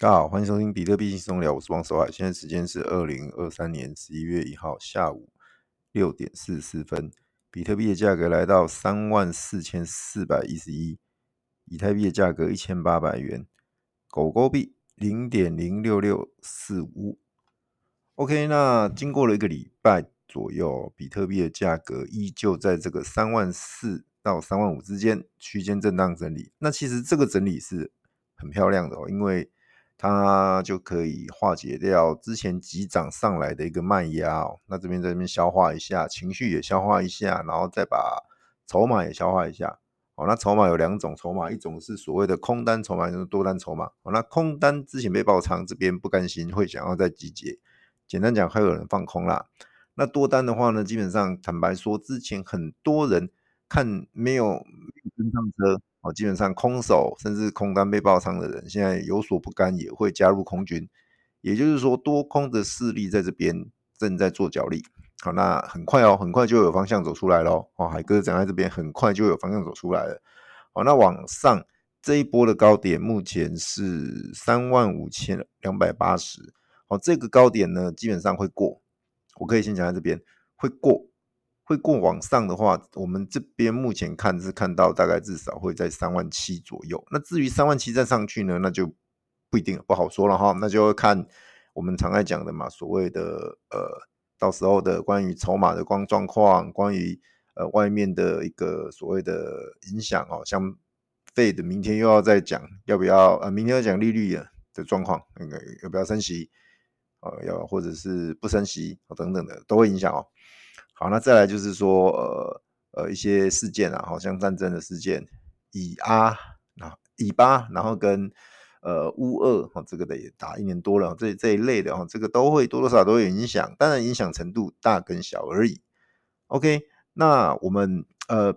大家好，欢迎收听比特币轻松聊，我是王守海。现在时间是二零二三年十一月一号下午六点四十四分，比特币的价格来到三万四千四百一十一，以太币的价格一千八百元，狗狗币零点零六六四五。OK，那经过了一个礼拜左右，比特币的价格依旧在这个三万四到三万五之间区间震荡整理。那其实这个整理是很漂亮的哦，因为它就可以化解掉之前急涨上来的一个卖压哦。那这边在这边消化一下，情绪也消化一下，然后再把筹码也消化一下。哦，那筹码有两种筹码，一种是所谓的空单筹码，就是多单筹码。哦，那空单之前被爆仓，这边不甘心，会想要再集结。简单讲，还有人放空啦。那多单的话呢，基本上坦白说，之前很多人看没有跟上车。哦，基本上空手甚至空单被爆仓的人，现在有所不甘，也会加入空军。也就是说，多空的势力在这边正在做角力。好，那很快哦，很快就有方向走出来喽。哦，海哥讲在这边，很快就有方向走出来了。好，那往上这一波的高点目前是三万五千两百八十。好，这个高点呢，基本上会过。我可以先讲在这边会过。会过往上的话，我们这边目前看是看到大概至少会在三万七左右。那至于三万七再上去呢，那就不一定不好说了哈。那就看我们常爱讲的嘛，所谓的呃，到时候的关于筹码的光状况，关于呃外面的一个所谓的影响哦，像 Fed 明天又要再讲要不要呃，明天要讲利率的状况，那个要不要升息呃，要或者是不升息等等的都会影响哦。好，那再来就是说，呃呃，一些事件啊，好像战争的事件，以阿，啊以巴，然后跟呃乌俄，哈，这个的也打一年多了，这这一类的哈，这个都会多多少少都有影响，当然影响程度大跟小而已。OK，那我们呃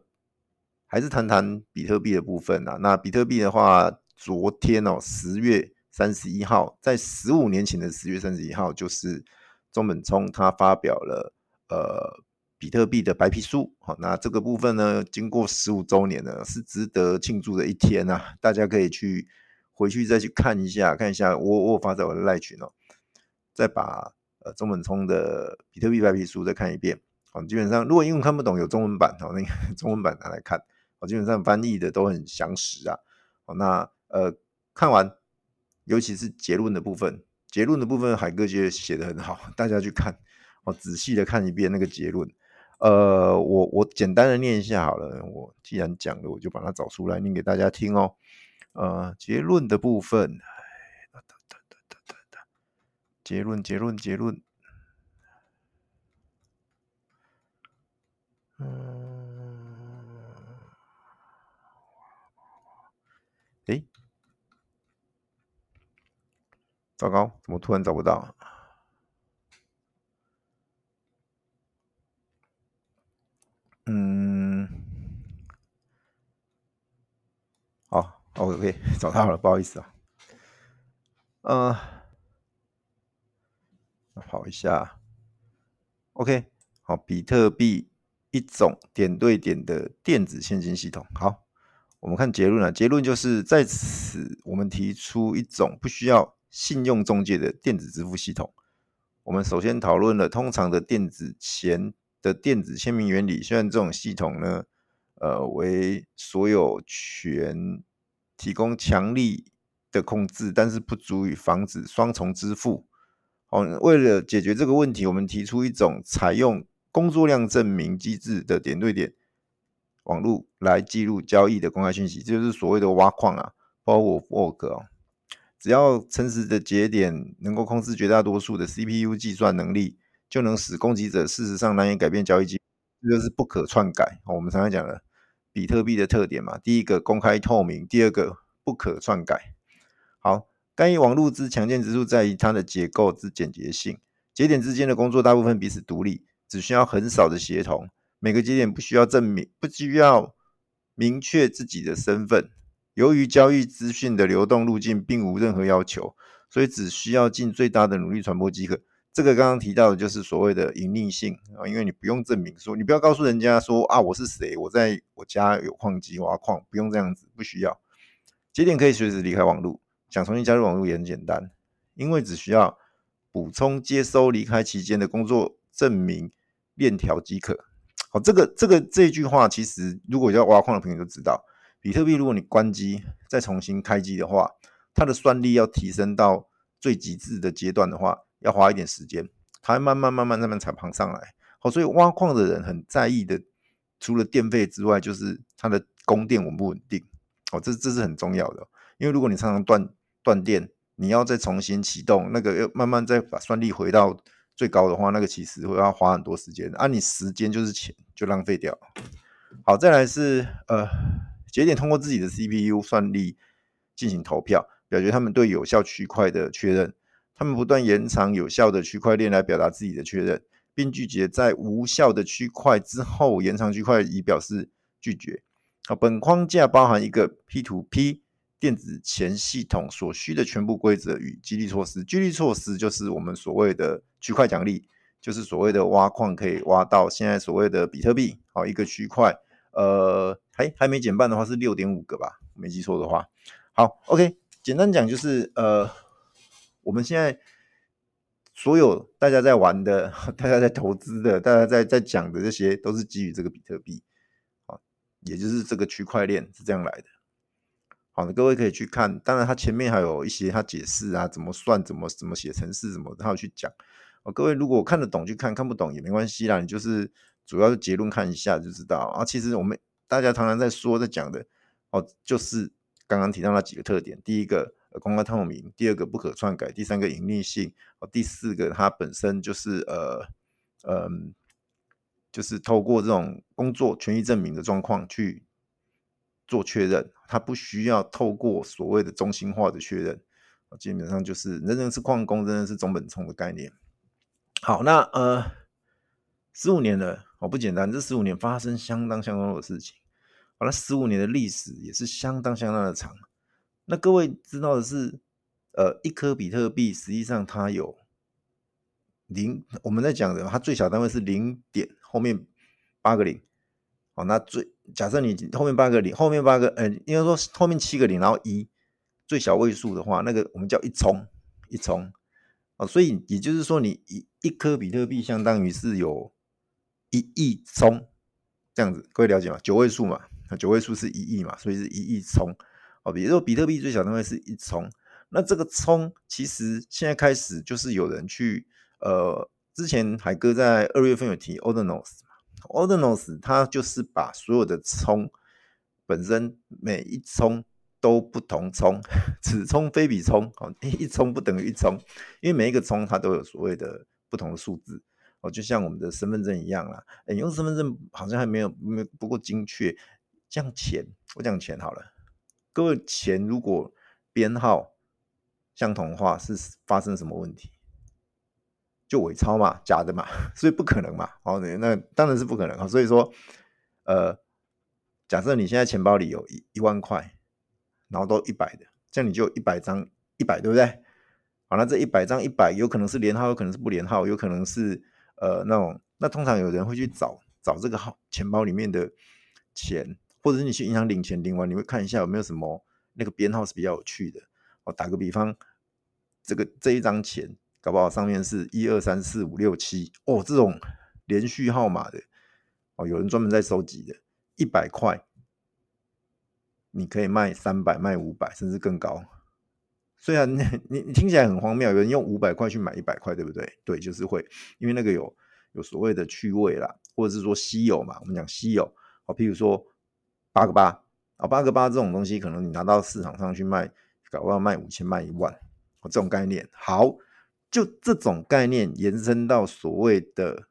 还是谈谈比特币的部分啊。那比特币的话，昨天哦，十月三十一号，在十五年前的十月三十一号，就是中本聪他发表了呃。比特币的白皮书，好，那这个部分呢，经过十五周年呢，是值得庆祝的一天啊！大家可以去回去再去看一下，看一下我我发在我的赖群哦，再把呃中本聪的比特币白皮书再看一遍，好，基本上如果英文看不懂，有中文版哦，那个中文版拿来看，好，基本上翻译的都很详实啊，好，那呃看完，尤其是结论的部分，结论的部分海哥觉得写得很好，大家去看，哦，仔细的看一遍那个结论。呃，我我简单的念一下好了。我既然讲了，我就把它找出来念给大家听哦。呃，结论的部分，结论结论结论。嗯，诶，糟糕，怎么突然找不到？嗯，好，OK，找到了，不好意思啊，呃，跑一下，OK，好，比特币一种点对点的电子现金系统。好，我们看结论啊，结论就是在此，我们提出一种不需要信用中介的电子支付系统。我们首先讨论了通常的电子钱。的电子签名原理，虽然这种系统呢，呃，为所有权提供强力的控制，但是不足以防止双重支付。哦，为了解决这个问题，我们提出一种采用工作量证明机制的点对点网络来记录交易的公开信息，就是所谓的挖矿啊，Proof of Work 哦。只要诚实的节点能够控制绝大多数的 CPU 计算能力。就能使攻击者事实上难以改变交易机，这就是不可篡改。我们常常讲的比特币的特点嘛，第一个公开透明，第二个不可篡改。好，干预网络之强健之处在于它的结构之简洁性，节点之间的工作大部分彼此独立，只需要很少的协同，每个节点不需要证明，不需要明确自己的身份。由于交易资讯的流动路径并无任何要求，所以只需要尽最大的努力传播即可。这个刚刚提到的就是所谓的隐匿性啊，因为你不用证明说，你不要告诉人家说啊，我是谁，我在我家有矿机挖矿，不用这样子，不需要。节点可以随时离开网络，想重新加入网络也很简单，因为只需要补充接收离开期间的工作证明链条即可。好，这个这个这句话其实如果要挖矿的朋友就知道，比特币如果你关机再重新开机的话，它的算力要提升到最极致的阶段的话，要花一点时间，它会慢慢慢慢慢慢才爬上来。好，所以挖矿的人很在意的，除了电费之外，就是它的供电稳不稳定。哦，这这是很重要的，因为如果你常常断断电，你要再重新启动那个，要慢慢再把算力回到最高的话，那个其实会要花很多时间。啊，你时间就是钱，就浪费掉。好，再来是呃，节点通过自己的 CPU 算力进行投票，表决他们对有效区块的确认。他们不断延长有效的区块链来表达自己的确认，并拒绝在无效的区块之后延长区块以表示拒绝。好，本框架包含一个 P2P 电子钱系统所需的全部规则与激励措施。激励措施就是我们所谓的区块奖励，就是所谓的挖矿可以挖到现在所谓的比特币。好，一个区块，呃，还还没减半的话是六点五个吧，没记错的话。好，OK，简单讲就是呃，我们现在所有大家在玩的、大家在投资的、大家在在讲的这些，都是基于这个比特币。也就是这个区块链是这样来的，好的，各位可以去看。当然，它前面还有一些它解释啊，怎么算，怎么怎么写程式，什么，它有去讲。哦，各位如果看得懂去看，看不懂也没关系啦。你就是主要的结论看一下就知道啊。其实我们大家常常在说在讲的哦，就是刚刚提到那几个特点：第一个公开透明，第二个不可篡改，第三个隐匿性，哦，第四个它本身就是呃嗯。就是透过这种工作权益证明的状况去做确认，它不需要透过所谓的中心化的确认，基本上就是人人是矿工，人人是中本聪的概念。好，那呃，十五年了，哦不简单，这十五年发生相当相当多的事情，好了，十五年的历史也是相当相当的长。那各位知道的是，呃，一颗比特币实际上它有。零，我们在讲的，它最小单位是零点后面八个零，哦，那最假设你后面八个零，后面八个，呃，应该说后面七个零，然后一最小位数的话，那个我们叫一冲一冲，哦，所以也就是说，你一一颗比特币相当于是有一亿冲这样子，各位了解吗？九位数嘛，九位数是一亿嘛，所以是一亿冲，哦，比如说比特币最小单位是一冲，那这个冲其实现在开始就是有人去。呃，之前海哥在二月份有提 Ordinals，Ordinals 它就是把所有的聪本身每一冲都不同聪，此聪非彼聪，哦，一聪不等于一聪，因为每一个聪它都有所谓的不同的数字，哦，就像我们的身份证一样啦，哎，用身份证好像还没有没不够精确，像钱，我讲钱好了，各位钱如果编号相同的话，是发生什么问题？就伪钞嘛，假的嘛，所以不可能嘛。哦，那当然是不可能啊。所以说，呃，假设你现在钱包里有一一万块，然后都一百的，这样你就一百张一百，对不对？好，那这一百张一百，有可能是连号，有可能是不连号，有可能是呃那种。那通常有人会去找找这个号钱包里面的钱，或者是你去银行领钱，领完你会看一下有没有什么那个编号是比较有趣的。我打个比方，这个这一张钱。搞不好上面是一二三四五六七哦，这种连续号码的哦，有人专门在收集的，一百块你可以卖三百，卖五百，甚至更高。虽然 你你听起来很荒谬，有人用五百块去买一百块，对不对？对，就是会，因为那个有有所谓的趣味啦，或者是说稀有嘛。我们讲稀有，好，譬如说八个八啊，八个八这种东西，可能你拿到市场上去卖，搞不好卖五千，卖一万，哦，这种概念好。就这种概念延伸到所谓的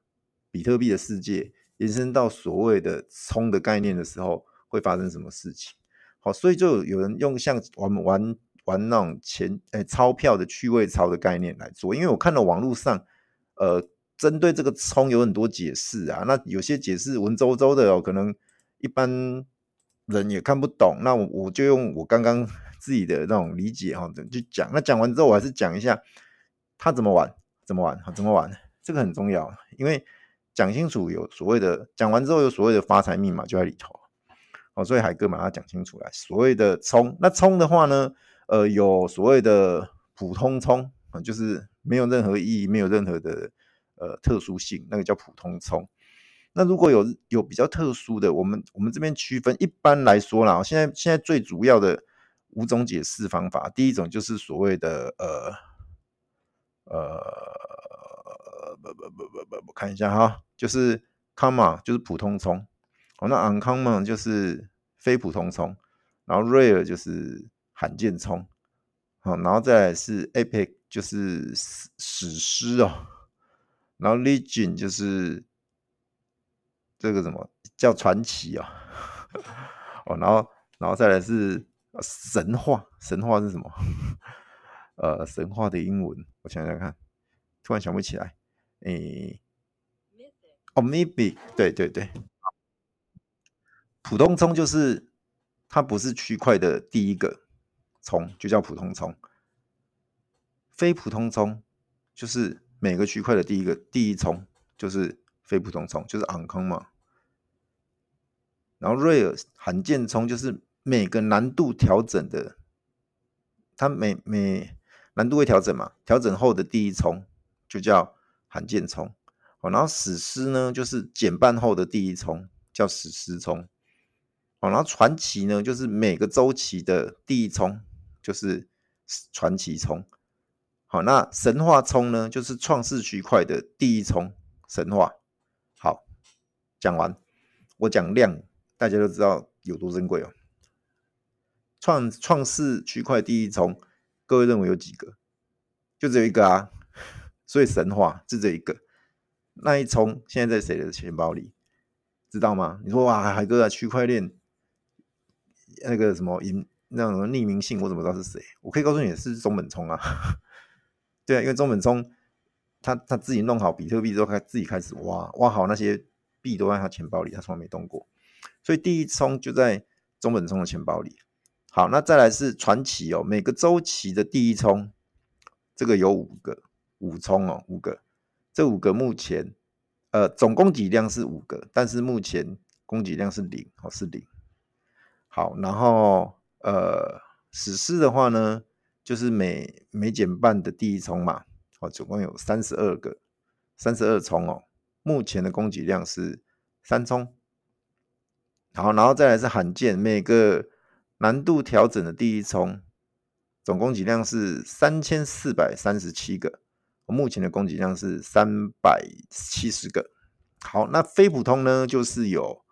比特币的世界，延伸到所谓的聪的概念的时候，会发生什么事情？好，所以就有人用像我们玩玩那种钱诶钞票的趣味钞的概念来做，因为我看到网络上，呃，针对这个聪有很多解释啊，那有些解释文绉绉的哦，可能一般人也看不懂，那我我就用我刚刚 自己的那种理解哈，就讲。那讲完之后，我还是讲一下。他怎么玩？怎么玩？怎么玩？这个很重要，因为讲清楚有所谓的，讲完之后有所谓的发财密码就在里头。哦，所以海哥把它讲清楚来。所谓的冲，那冲的话呢，呃，有所谓的普通冲啊，就是没有任何意义，没有任何的呃特殊性，那个叫普通冲。那如果有有比较特殊的，我们我们这边区分，一般来说啦，现在现在最主要的五种解释方法，第一种就是所谓的呃呃不不不不不，我看一下哈，就是 common 就是普通冲，哦，那 uncommon 就是非普通冲，然后 rare 就是罕见冲，好，然后再来是 epic 就是史史诗哦，然后 legend 就是。这个什么叫传奇啊？哦，然后，然后再来是神话，神话是什么？呃，神话的英文，我想想看，突然想不起来。诶，哦，maybe，对对对，普通冲就是它不是区块的第一个冲，就叫普通冲。非普通冲就是每个区块的第一个第一冲，就是非普通冲，就是 uncommon 嘛。然后 rare 罕见冲就是每个难度调整的，它每每难度会调整嘛，调整后的第一冲就叫罕见冲。哦，然后史诗呢就是减半后的第一冲叫史诗冲。哦，然后传奇呢就是每个周期的第一冲就是传奇冲。好，那神话冲呢就是创世区块的第一冲神话。好，讲完，我讲量。大家都知道有多珍贵哦。创创世区块第一冲，各位认为有几个？就只有一个啊。所以神话就这一个。那一冲现在在谁的钱包里？知道吗？你说哇，海哥啊，区块链那个什么隐那种匿名信，我怎么知道是谁？我可以告诉你是中本聪啊。对啊，因为中本聪他他自己弄好比特币之后，他自己开始挖挖好那些币都在他钱包里，他从来没动过。所以第一冲就在中本聪的钱包里。好，那再来是传奇哦，每个周期的第一冲，这个有五个五冲哦，五个。这五个目前呃总供给量是五个，但是目前供给量是零哦，是零。好，然后呃史诗的话呢，就是每每减半的第一冲嘛，哦，总共有三十二个，三十二冲哦，目前的供给量是三冲。好，然后再来是罕见，每个难度调整的第一冲，总供给量是三千四百三十七个，目前的供给量是三百七十个。好，那非普通呢，就是有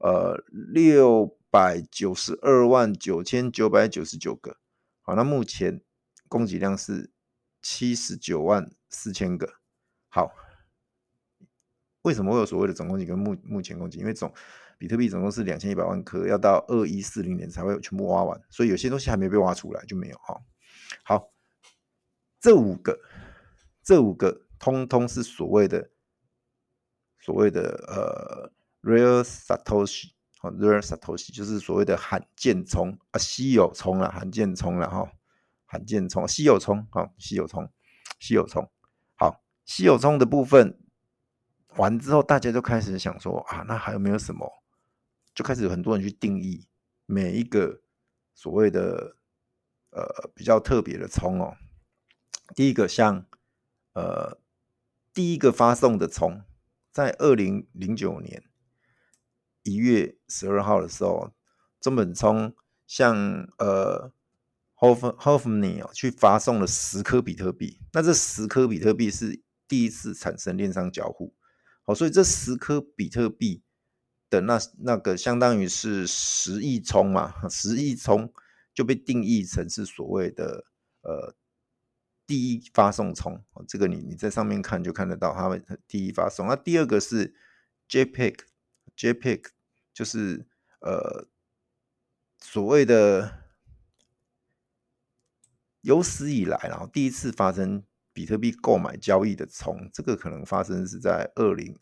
呃六百九十二万九千九百九十九个。好，那目前供给量是七十九万四千个。好，为什么会有所谓的总供给跟目目前供给？因为总比特币总共是两千一百万颗，要到二一四零年才会全部挖完，所以有些东西还没被挖出来就没有哈。好，这五个，这五个通通是所谓的所谓的呃 rare satoshi 好 rare satoshi 就是所谓的罕见冲啊，稀有冲了，罕见冲了哈，罕见冲，稀有冲啊，稀有冲，稀有冲。好，稀有冲的部分完之后，大家就开始想说啊，那还有没有什么？就开始有很多人去定义每一个所谓的呃比较特别的冲哦。第一个像呃第一个发送的冲，在二零零九年一月十二号的时候，中本聪向呃 Hofni 去发送了十颗比特币。那这十颗比特币是第一次产生链上交互，好，所以这十颗比特币。的那那个相当于是十亿冲嘛，十亿冲就被定义成是所谓的呃第一发送冲，这个你你在上面看就看得到，他们第一发送。那第二个是 JPEG，JPEG 就是呃所谓的有史以来，然后第一次发生比特币购买交易的冲，这个可能发生是在二零。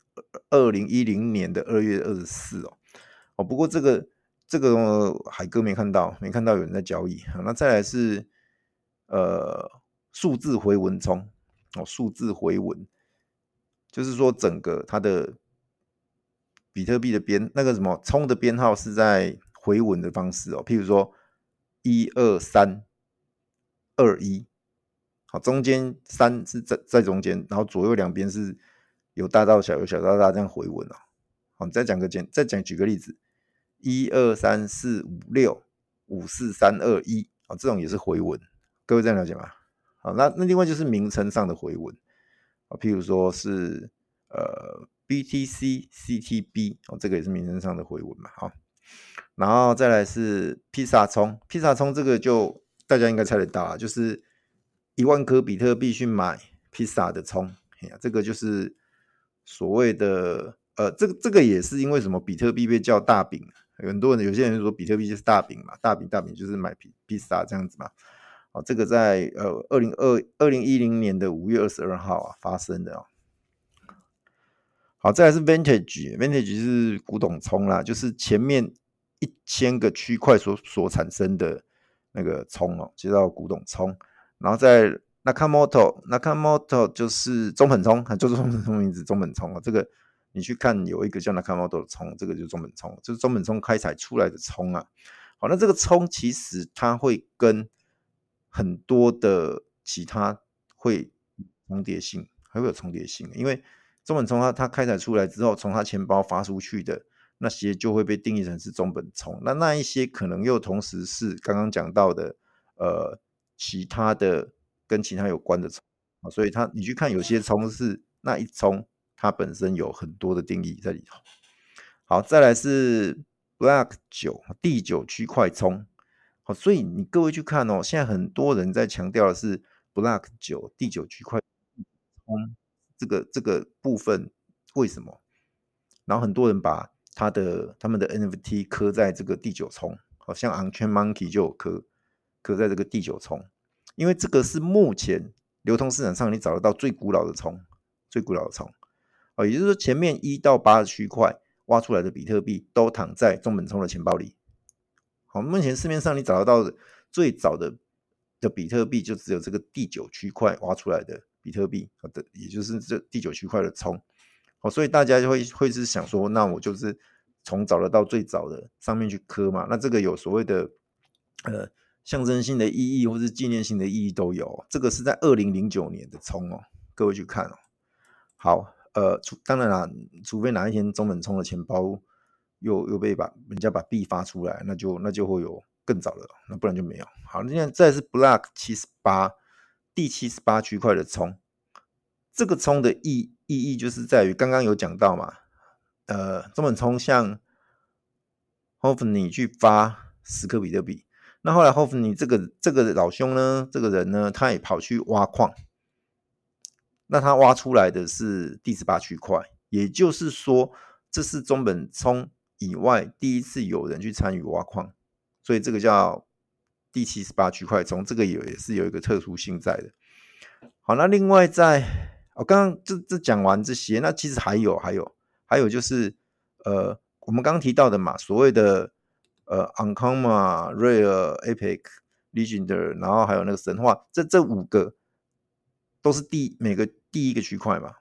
二零一零年的二月二十四哦，哦，不过这个这个海哥没看到，没看到有人在交易。那再来是呃数字回文冲哦，数字回文就是说整个它的比特币的编那个什么冲的编号是在回文的方式哦，譬如说一二三二一，好，中间三是在在中间，然后左右两边是由大到小，由小到大这样回文哦。好，再讲个简，再讲举个例子，一二三四五六五四三二一，啊，这种也是回文，各位这样了解吗？好，那那另外就是名称上的回文，啊，譬如说是呃 BTC CTB，哦，这个也是名称上的回文嘛，好。然后再来是披萨葱，披萨葱这个就大家应该猜得到啊，就是一万颗比特币去买披萨的葱，哎呀，这个就是所谓的呃，这个这个也是因为什么？比特币被叫大饼，很多人有些人说比特币就是大饼嘛，大饼大饼就是买披披萨这样子嘛。好，这个在呃二零二二零一零年的五月二十二号啊发生的哦。好，再来是 Vintage，Vintage 是古董葱啦，就是前面。一千个区块所所产生的那个葱哦，就叫古董葱。然后在 Nakamoto，Nakamoto 就是中本聪，就是中本葱名字中本聪啊。这个你去看有一个叫 Nakamoto 的聪，这个就是中本聪，就是中本聪开采出来的聪啊。好，那这个聪其实它会跟很多的其他会重叠性，还会有重叠性，因为中本聪它它开采出来之后，从它钱包发出去的。那些就会被定义成是中本聪，那那一些可能又同时是刚刚讲到的，呃，其他的跟其他有关的啊，所以它你去看有些葱是那一冲，它本身有很多的定义在里头。好，再来是 Block 九第九区块冲，好，所以你各位去看哦，现在很多人在强调的是 Block 九第九区块冲这个这个部分为什么？然后很多人把他的他们的 NFT 刻在这个第九冲，好像 Unchained Monkey 就有刻刻在这个第九葱，因为这个是目前流通市场上你找得到最古老的葱，最古老的葱，哦，也就是说前面一到八的区块挖出来的比特币都躺在中本聪的钱包里。好，目前市面上你找得到的最早的的比特币就只有这个第九区块挖出来的比特币，好的，也就是这第九区块的葱。所以大家就会会是想说，那我就是从找得到最早的上面去刻嘛，那这个有所谓的呃象征性的意义或是纪念性的意义都有。这个是在二零零九年的冲哦，各位去看哦。好，呃，除当然啦，除非哪一天中本聪的钱包又又被把人家把币发出来，那就那就会有更早的，那不然就没有。好，那现在再是 Block 七十八第七十八区块的冲，这个冲的意。意义就是在于刚刚有讲到嘛，呃，中本聪向 Houdini 去发十颗比特币，那后来后你这个这个老兄呢，这个人呢，他也跑去挖矿，那他挖出来的是第十八区块，也就是说，这是中本聪以外第一次有人去参与挖矿，所以这个叫第七十八区块，从这个也也是有一个特殊性在的。好，那另外在我刚刚这这讲完这些，那其实还有还有还有就是，呃，我们刚刚提到的嘛，所谓的呃，Uncommon、Rare、Epic、Legendary，然后还有那个神话，这这五个都是第每个第一个区块嘛。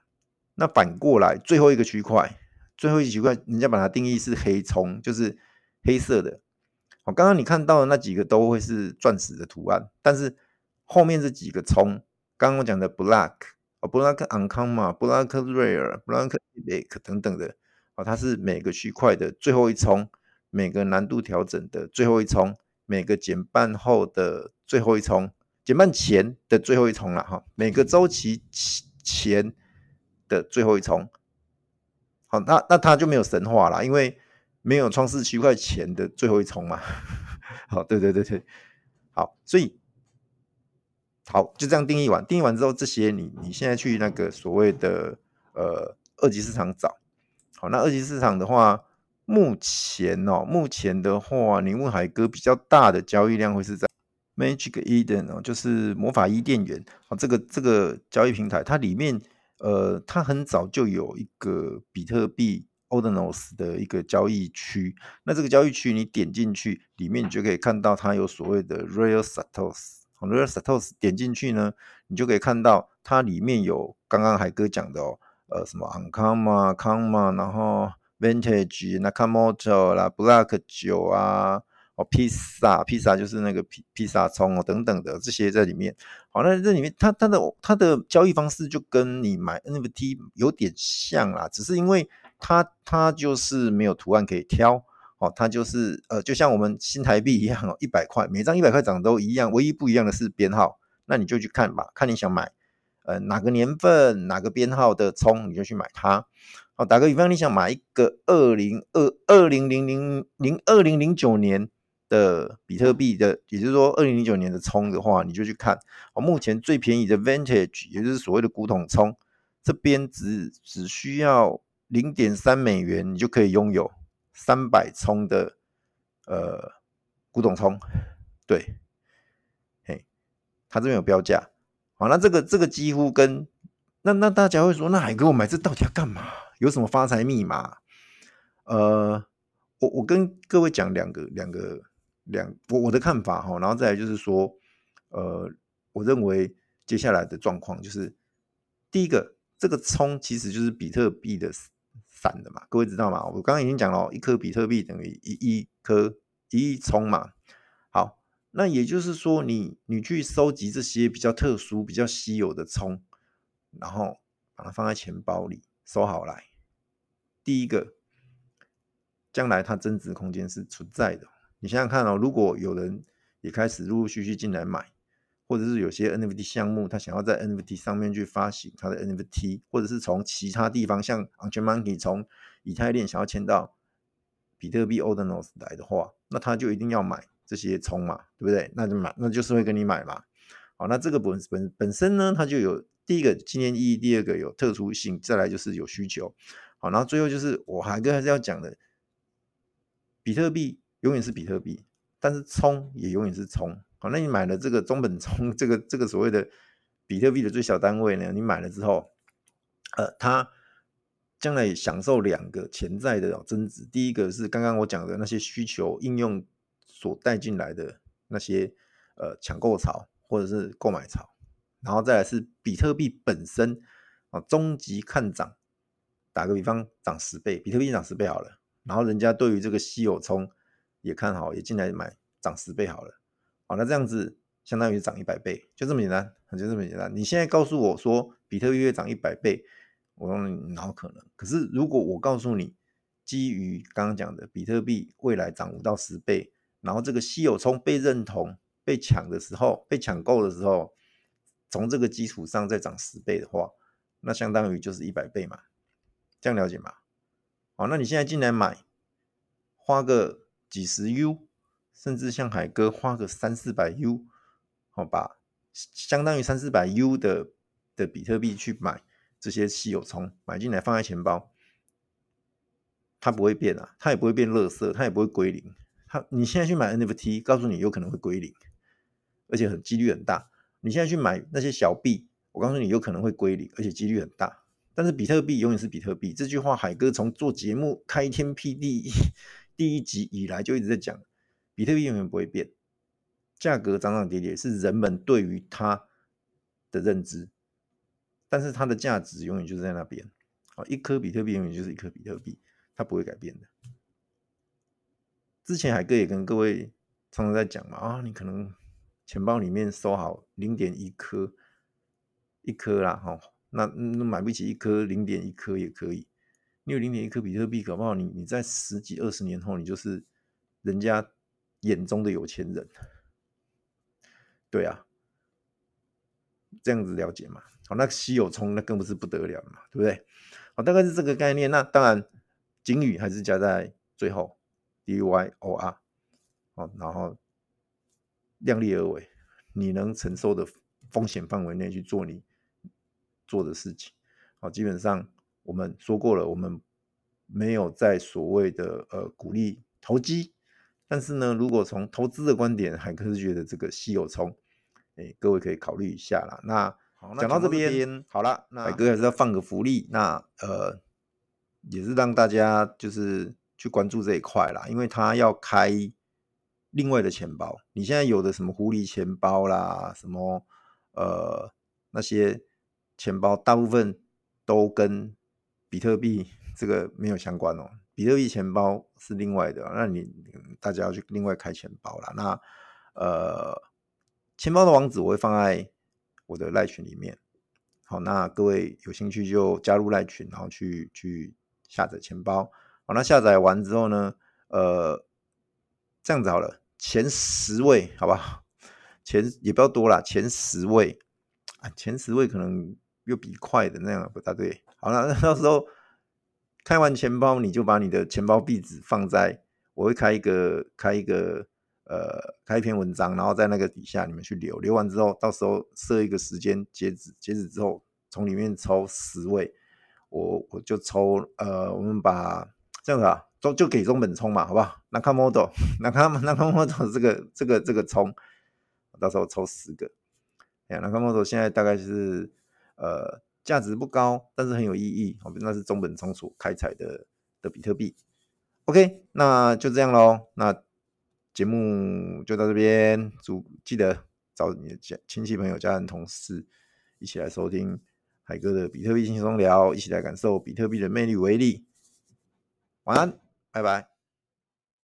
那反过来最后一个区块，最后一个区块，人家把它定义是黑葱，就是黑色的。我刚刚你看到的那几个都会是钻石的图案，但是后面这几个葱，刚刚我讲的 Black。布拉克 uncommon 嘛，布拉克 rare，布拉克 epic 等等的，啊，它是每个区块的最后一葱，每个难度调整的最后一冲，每个减半后的最后一冲，减半前的最后一冲了哈，每个周期前的最后一冲，好，那那它就没有神话了，因为没有创世区块前的最后一冲嘛，好，对对对对，好，所以。好，就这样定义完。定义完之后，这些你你现在去那个所谓的呃二级市场找。好，那二级市场的话，目前哦，目前的话，你问海哥比较大的交易量会是在 Magic Eden 哦，就是魔法伊甸园啊，这个这个交易平台，它里面呃，它很早就有一个比特币 Ordinals 的一个交易区。那这个交易区你点进去，里面你就可以看到它有所谓的 Rare Satoshi。Rare Satoshi 点进去呢，你就可以看到它里面有刚刚海哥讲的哦，呃，什么 Uncommon、Common，然后 Vintage、Nakamoto 啦、Block 九啊，哦，披萨，披萨就是那个披披萨葱哦，等等的这些在里面。好，那这里面它它的它的交易方式就跟你买 NFT 有点像啦，只是因为它它就是没有图案可以挑，哦，它就是呃，就像我们新台币一样哦，一百块，每张一百块涨都一样，唯一不一样的是编号。那你就去看吧，看你想买呃哪个年份哪个编号的葱，你就去买它。哦，打个比方，你想买一个二零二二零零零零二零零九年的比特币的，也就是说二零零九年的冲的话，你就去看哦。目前最便宜的 Vantage，也就是所谓的古董冲，这边只只需要零点三美元，你就可以拥有三百冲的呃古董冲。对，嘿，它这边有标价。好，那这个这个几乎跟那那大家会说，那海哥我买这到底要干嘛？有什么发财密码？呃，我我跟各位讲两个两个两我我的看法哈，然后再来就是说，呃，我认为接下来的状况就是，第一个，这个葱其实就是比特币的散的嘛，各位知道吗？我刚刚已经讲了，一颗比特币等于一一颗一亿葱嘛。好，那也就是说你，你你去收集这些比较特殊、比较稀有的葱，然后把它放在钱包里。收好来，第一个，将来它增值空间是存在的。你想想看哦，如果有人也开始陆陆续续进来买，或者是有些 NFT 项目，他想要在 NFT 上面去发行他的 NFT，或者是从其他地方像 OnChainMonkey 从以太链想要迁到比特币 Ordinals 来的话，那他就一定要买这些葱嘛，对不对？那就买，那就是会跟你买嘛。好，那这个本本本身呢，它就有。第一个纪念意义，第二个有特殊性，再来就是有需求。好，然后最后就是我还跟还是要讲的，比特币永远是比特币，但是葱也永远是葱。好，那你买了这个中本葱，这个这个所谓的比特币的最小单位呢，你买了之后，呃，它将来享受两个潜在的增值。第一个是刚刚我讲的那些需求应用所带进来的那些呃抢购潮或者是购买潮。然后再来是比特币本身啊，终极看涨，打个比方涨十倍，比特币涨十倍好了。然后人家对于这个稀有葱也看好，也进来买涨十倍好了。好，那这样子相当于涨一百倍，就这么简单，就这么简单。你现在告诉我说比特币会涨一百倍，我说哪有可能？可是如果我告诉你，基于刚刚讲的比特币未来涨五到十倍，然后这个稀有葱被认同、被抢的时候、被抢购的时候。从这个基础上再涨十倍的话，那相当于就是一百倍嘛，这样了解吗？好，那你现在进来买，花个几十 U，甚至像海哥花个三四百 U，好吧，相当于三四百 U 的的比特币去买这些稀有葱，买进来放在钱包，它不会变啊，它也不会变垃圾，它也不会归零。它你现在去买 NFT，告诉你有可能会归零，而且很几率很大。你现在去买那些小币，我告诉你有可能会归零，而且几率很大。但是比特币永远是比特币，这句话海哥从做节目开天辟地 第一集以来就一直在讲，比特币永远不会变，价格涨涨跌跌是人们对于它的认知，但是它的价值永远就是在那边。好，一颗比特币永远就是一颗比特币，它不会改变的。之前海哥也跟各位常常在讲嘛，啊，你可能。钱包里面收好零点一颗，一颗啦，哈，那那买不起一颗零点一颗也可以。你有零点一颗比特币，搞不好你你在十几二十年后，你就是人家眼中的有钱人。对啊，这样子了解嘛？好，那稀有充那更不是不得了嘛，对不对？好，大概是这个概念。那当然，警语还是加在最后，D Y O R，好，然后。量力而为，你能承受的风险范围内去做你做的事情。好，基本上我们说过了，我们没有在所谓的呃鼓励投机，但是呢，如果从投资的观点，海哥是觉得这个稀有葱，哎，各位可以考虑一下啦。那讲到这边好了，那海哥还是要放个福利，那呃也是让大家就是去关注这一块啦，因为他要开。另外的钱包，你现在有的什么狐狸钱包啦，什么呃那些钱包，大部分都跟比特币这个没有相关哦。比特币钱包是另外的，那你大家要去另外开钱包啦。那呃，钱包的网址我会放在我的赖群里面。好，那各位有兴趣就加入赖群，然后去去下载钱包。好，那下载完之后呢，呃，这样子好了，前十位好不好？前也不要多啦，前十位啊，前十位可能又比快的那样不大对。好了，那到时候。开完钱包，你就把你的钱包壁纸放在，我会开一个开一个呃开一篇文章，然后在那个底下你们去留，留完之后，到时候设一个时间截止，截止之后从里面抽十位，我我就抽呃我们把这样子啊，就就给中本聪嘛，好不好那看 model，那看那看 model 这个这个这个冲，到时候抽十个，哎，Nakamoto 现在大概是呃。价值不高，但是很有意义。哦，那是中本聪所开采的的比特币。OK，那就这样喽。那节目就到这边，主记得找你的家亲戚朋友、家人、同事一起来收听海哥的比特币轻松聊，一起来感受比特币的魅力为例。晚安，拜拜。